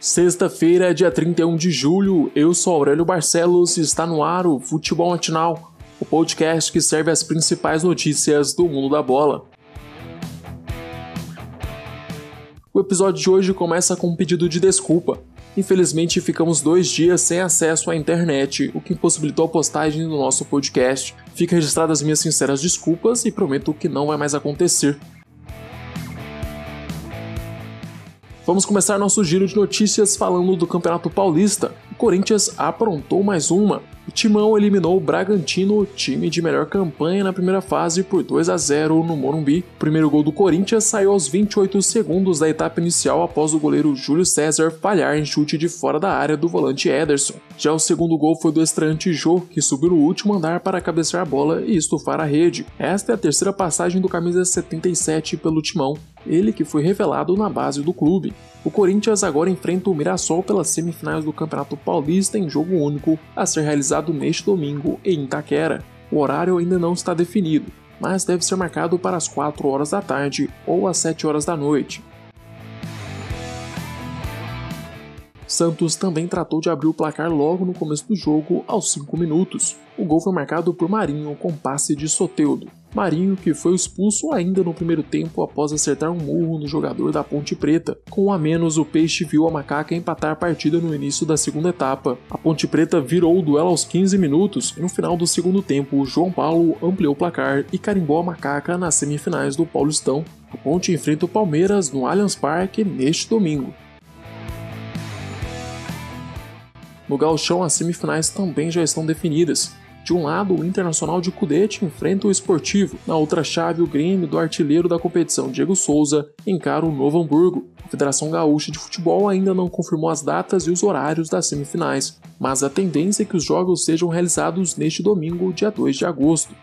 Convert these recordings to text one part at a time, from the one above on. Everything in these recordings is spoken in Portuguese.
Sexta-feira, dia 31 de julho, eu sou Aurélio Barcelos e está no ar o Futebol Matinal, o podcast que serve as principais notícias do mundo da bola. O episódio de hoje começa com um pedido de desculpa. Infelizmente, ficamos dois dias sem acesso à internet, o que impossibilitou a postagem do nosso podcast. Fica registradas minhas sinceras desculpas e prometo que não vai mais acontecer. Vamos começar nosso giro de notícias falando do Campeonato Paulista. O Corinthians aprontou mais uma. O Timão eliminou o Bragantino, time de melhor campanha na primeira fase, por 2 a 0 no Morumbi. O primeiro gol do Corinthians saiu aos 28 segundos da etapa inicial após o goleiro Júlio César falhar em chute de fora da área do volante Ederson. Já o segundo gol foi do estreante Jô, que subiu no último andar para cabecear a bola e estufar a rede. Esta é a terceira passagem do camisa 77 pelo Timão, ele que foi revelado na base do clube. O Corinthians agora enfrenta o Mirassol pelas semifinais do Campeonato Paulista em jogo único, a ser realizado neste domingo em Itaquera. O horário ainda não está definido, mas deve ser marcado para as 4 horas da tarde ou às 7 horas da noite. Santos também tratou de abrir o placar logo no começo do jogo, aos 5 minutos. O gol foi marcado por Marinho com passe de Soteudo. Marinho, que foi expulso ainda no primeiro tempo após acertar um murro no jogador da Ponte Preta. Com a menos, o Peixe viu a Macaca empatar a partida no início da segunda etapa. A Ponte Preta virou o duelo aos 15 minutos e no final do segundo tempo, João Paulo ampliou o placar e carimbou a Macaca nas semifinais do Paulistão. A Ponte enfrenta o Palmeiras no Allianz Parque neste domingo. No Gauchão, as semifinais também já estão definidas. De um lado, o Internacional de Cudete enfrenta o Esportivo. Na outra chave, o Grêmio do artilheiro da competição, Diego Souza, encara o Novo Hamburgo. A Federação Gaúcha de Futebol ainda não confirmou as datas e os horários das semifinais, mas a tendência é que os jogos sejam realizados neste domingo, dia 2 de agosto.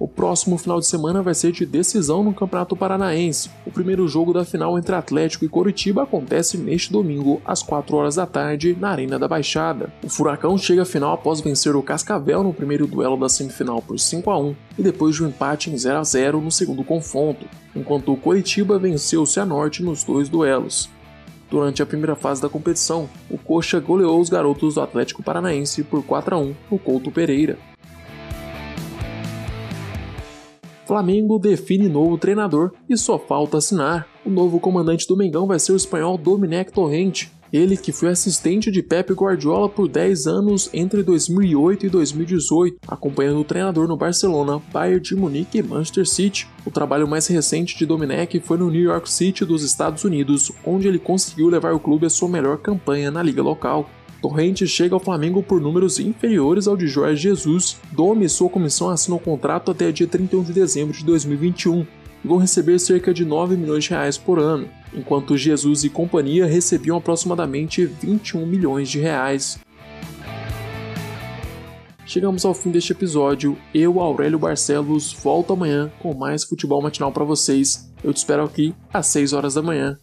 O próximo final de semana vai ser de decisão no Campeonato Paranaense. O primeiro jogo da final entre Atlético e Coritiba acontece neste domingo, às 4 horas da tarde, na Arena da Baixada. O Furacão chega à final após vencer o Cascavel no primeiro duelo da semifinal por 5 a 1 e depois de um empate em 0 a 0 no segundo confronto, enquanto o Coritiba venceu o Cianorte nos dois duelos. Durante a primeira fase da competição, o Coxa goleou os garotos do Atlético Paranaense por 4 a 1 no Couto Pereira. Flamengo define novo treinador e só falta assinar. O novo comandante do Mengão vai ser o espanhol Domenech Torrente. Ele que foi assistente de Pepe Guardiola por 10 anos entre 2008 e 2018, acompanhando o treinador no Barcelona, Bayern de Munique e Manchester City. O trabalho mais recente de Domenech foi no New York City dos Estados Unidos, onde ele conseguiu levar o clube à sua melhor campanha na liga local. Torrente chega ao Flamengo por números inferiores ao de Jorge Jesus. Domi e sua comissão assinam o contrato até dia 31 de dezembro de 2021 e vão receber cerca de 9 milhões de reais por ano, enquanto Jesus e companhia recebiam aproximadamente 21 milhões de reais. Chegamos ao fim deste episódio. Eu, Aurélio Barcelos, volto amanhã com mais futebol matinal para vocês. Eu te espero aqui às 6 horas da manhã.